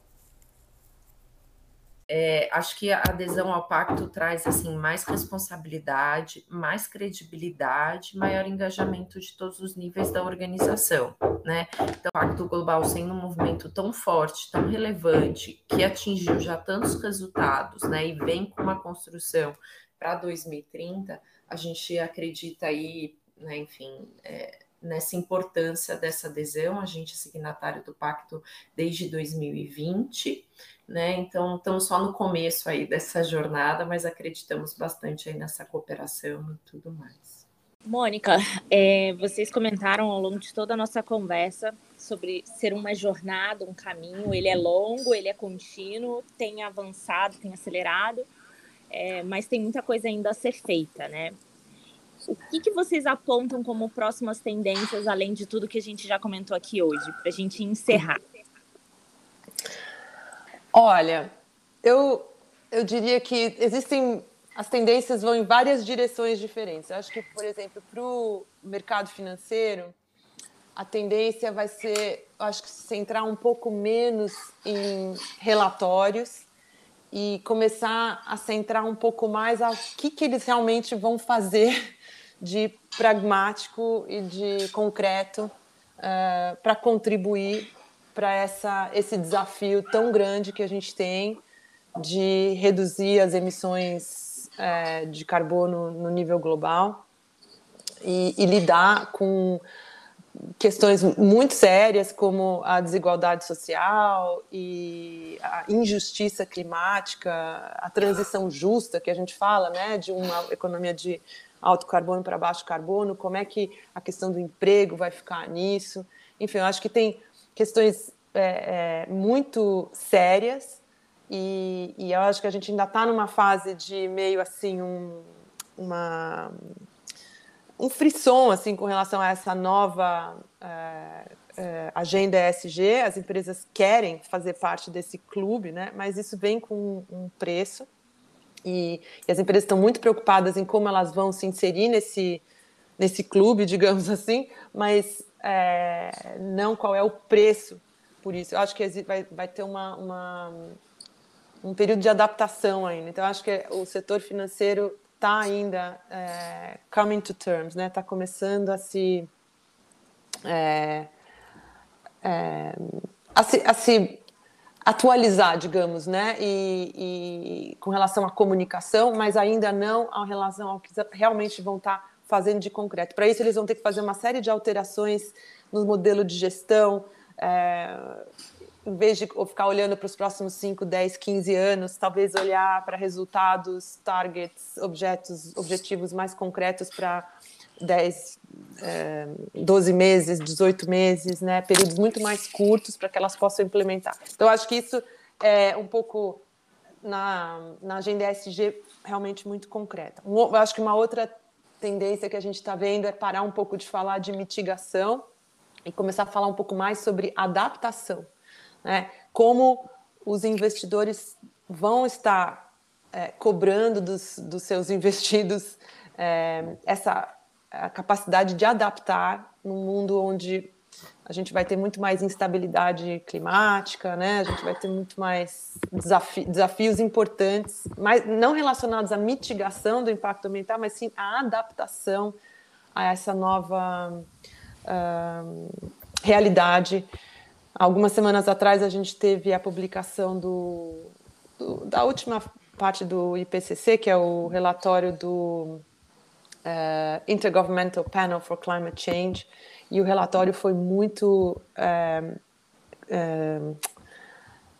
É, acho que a adesão ao pacto traz assim mais responsabilidade, mais credibilidade, maior engajamento de todos os níveis da organização, né? Então, o Pacto Global sendo um movimento tão forte, tão relevante, que atingiu já tantos resultados, né? E vem com uma construção para 2030, a gente acredita aí, né? Enfim, é, nessa importância dessa adesão. A gente é signatário do pacto desde 2020, né? Então, estamos só no começo aí dessa jornada, mas acreditamos bastante aí nessa cooperação e tudo mais. Mônica, é, vocês comentaram ao longo de toda a nossa conversa sobre ser uma jornada, um caminho. Ele é longo, ele é contínuo, tem avançado, tem acelerado, é, mas tem muita coisa ainda a ser feita, né? O que, que vocês apontam como próximas tendências, além de tudo que a gente já comentou aqui hoje, para a gente encerrar? Olha, eu, eu diria que existem. As tendências vão em várias direções diferentes. Eu acho que, por exemplo, para o mercado financeiro, a tendência vai ser, acho que, se centrar um pouco menos em relatórios e começar a centrar um pouco mais ao que, que eles realmente vão fazer de pragmático e de concreto uh, para contribuir para esse desafio tão grande que a gente tem de reduzir as emissões uh, de carbono no nível global e, e lidar com questões muito sérias como a desigualdade social e a injustiça climática, a transição justa que a gente fala, né, de uma economia de alto carbono para baixo carbono, como é que a questão do emprego vai ficar nisso. Enfim, eu acho que tem questões é, é, muito sérias e, e, eu acho que a gente ainda está numa fase de meio assim um, uma um frisson assim com relação a essa nova é, é agenda ESG. As empresas querem fazer parte desse clube, né? Mas isso vem com um preço e, e, as empresas estão muito preocupadas em como elas vão se inserir nesse, nesse clube, [LAUGHS] digamos assim, mas é, não qual é o preço por isso. Eu acho que vai, vai ter uma, uma, um período de adaptação ainda. Então, acho que o setor financeiro está ainda é, coming to terms, né? Está começando a se, é, é, a se, a se atualizar, digamos, né? E, e, com relação à comunicação, mas ainda não em relação ao que realmente vão estar fazendo de concreto. Para isso, eles vão ter que fazer uma série de alterações no modelo de gestão. É, em vez de ficar olhando para os próximos 5, 10, 15 anos, talvez olhar para resultados, targets, objetos, objetivos mais concretos para 10, é, 12 meses, 18 meses, né? períodos muito mais curtos para que elas possam implementar. Então, acho que isso é um pouco na, na agenda ESG realmente muito concreta. Um, eu acho que uma outra tendência que a gente está vendo é parar um pouco de falar de mitigação e começar a falar um pouco mais sobre adaptação. Né? Como os investidores vão estar é, cobrando dos, dos seus investidos é, essa a capacidade de adaptar num mundo onde a gente vai ter muito mais instabilidade climática, né? A gente vai ter muito mais desafi desafios importantes, mas não relacionados à mitigação do impacto ambiental, mas sim à adaptação a essa nova uh, realidade. Algumas semanas atrás a gente teve a publicação do, do, da última parte do IPCC, que é o relatório do uh, Intergovernmental Panel for Climate Change, e o relatório foi muito. Uh, uh,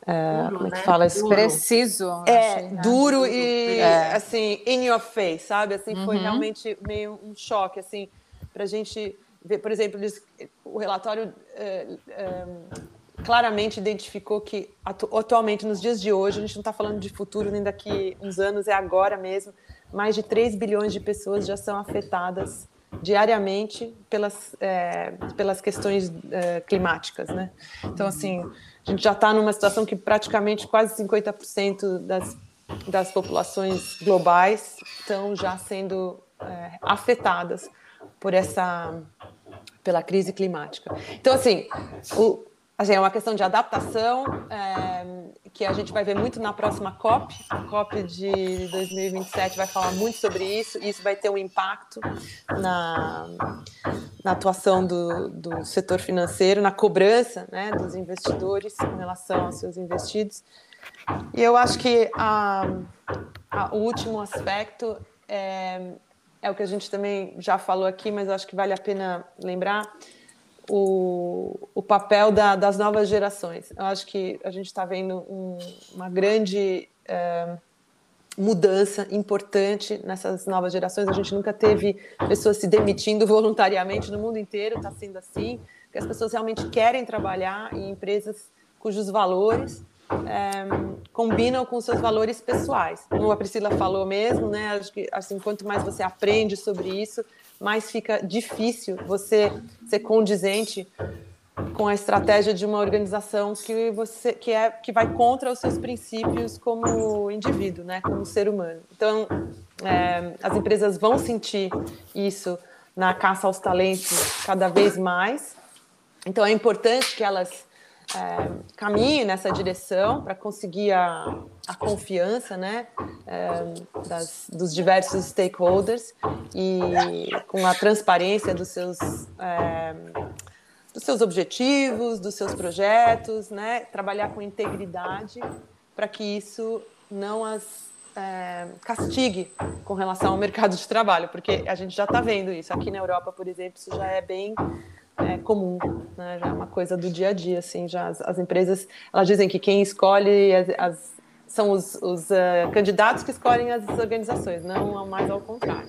é, como é que né? fala isso? Preciso. É, duro e, é. assim, in your face, sabe? Assim, uhum. foi realmente meio um choque, assim, pra gente ver, por exemplo, eles, o relatório claramente identificou que atu atualmente, nos dias de hoje, a gente não está falando de futuro nem daqui uns anos, é agora mesmo, mais de 3 bilhões de pessoas já são afetadas diariamente pelas, é, pelas questões é, climáticas, né? Então, assim, a gente já está numa situação que praticamente quase 50% das, das populações globais estão já sendo é, afetadas por essa pela crise climática. Então, assim, o, é uma questão de adaptação é, que a gente vai ver muito na próxima COP. A COP de 2027 vai falar muito sobre isso, e isso vai ter um impacto na, na atuação do, do setor financeiro, na cobrança né, dos investidores com relação aos seus investidos. E eu acho que a, a, o último aspecto é, é o que a gente também já falou aqui, mas acho que vale a pena lembrar o, o papel da, das novas gerações. Eu acho que a gente está vendo um, uma grande é, mudança importante nessas novas gerações. A gente nunca teve pessoas se demitindo [LAUGHS] voluntariamente no mundo inteiro, está sendo assim, porque as pessoas realmente querem trabalhar em empresas cujos valores é, combinam com seus valores pessoais. Como a Priscila falou mesmo, né? Acho que assim, quanto mais você aprende sobre isso, mais fica difícil você ser condizente com a estratégia de uma organização que você que é que vai contra os seus princípios como indivíduo, né, como ser humano. Então, é, as empresas vão sentir isso na caça aos talentos cada vez mais. Então, é importante que elas é, caminhe nessa direção para conseguir a, a confiança né, é, das, dos diversos stakeholders e com a transparência dos seus, é, dos seus objetivos, dos seus projetos, né, trabalhar com integridade para que isso não as é, castigue com relação ao mercado de trabalho, porque a gente já está vendo isso. Aqui na Europa, por exemplo, isso já é bem é, comum, né? já é uma coisa do dia a dia, assim, já as, as empresas, elas dizem que quem escolhe as, as são os, os uh, candidatos que escolhem as organizações, não mais ao contrário.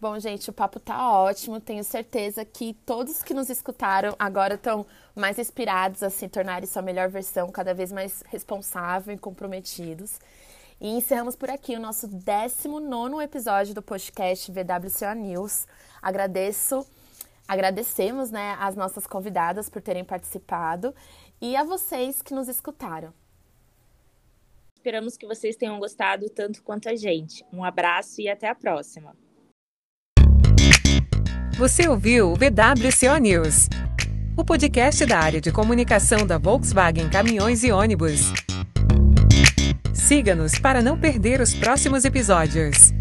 Bom, gente, o papo tá ótimo. Tenho certeza que todos que nos escutaram agora estão mais inspirados a se tornarem sua melhor versão, cada vez mais responsável e comprometidos. E encerramos por aqui o nosso 19 episódio do podcast VWCA News. Agradeço Agradecemos né, as nossas convidadas por terem participado e a vocês que nos escutaram. Esperamos que vocês tenham gostado tanto quanto a gente. Um abraço e até a próxima. Você ouviu o VWCO News, o podcast da área de comunicação da Volkswagen Caminhões e Ônibus. Siga-nos para não perder os próximos episódios.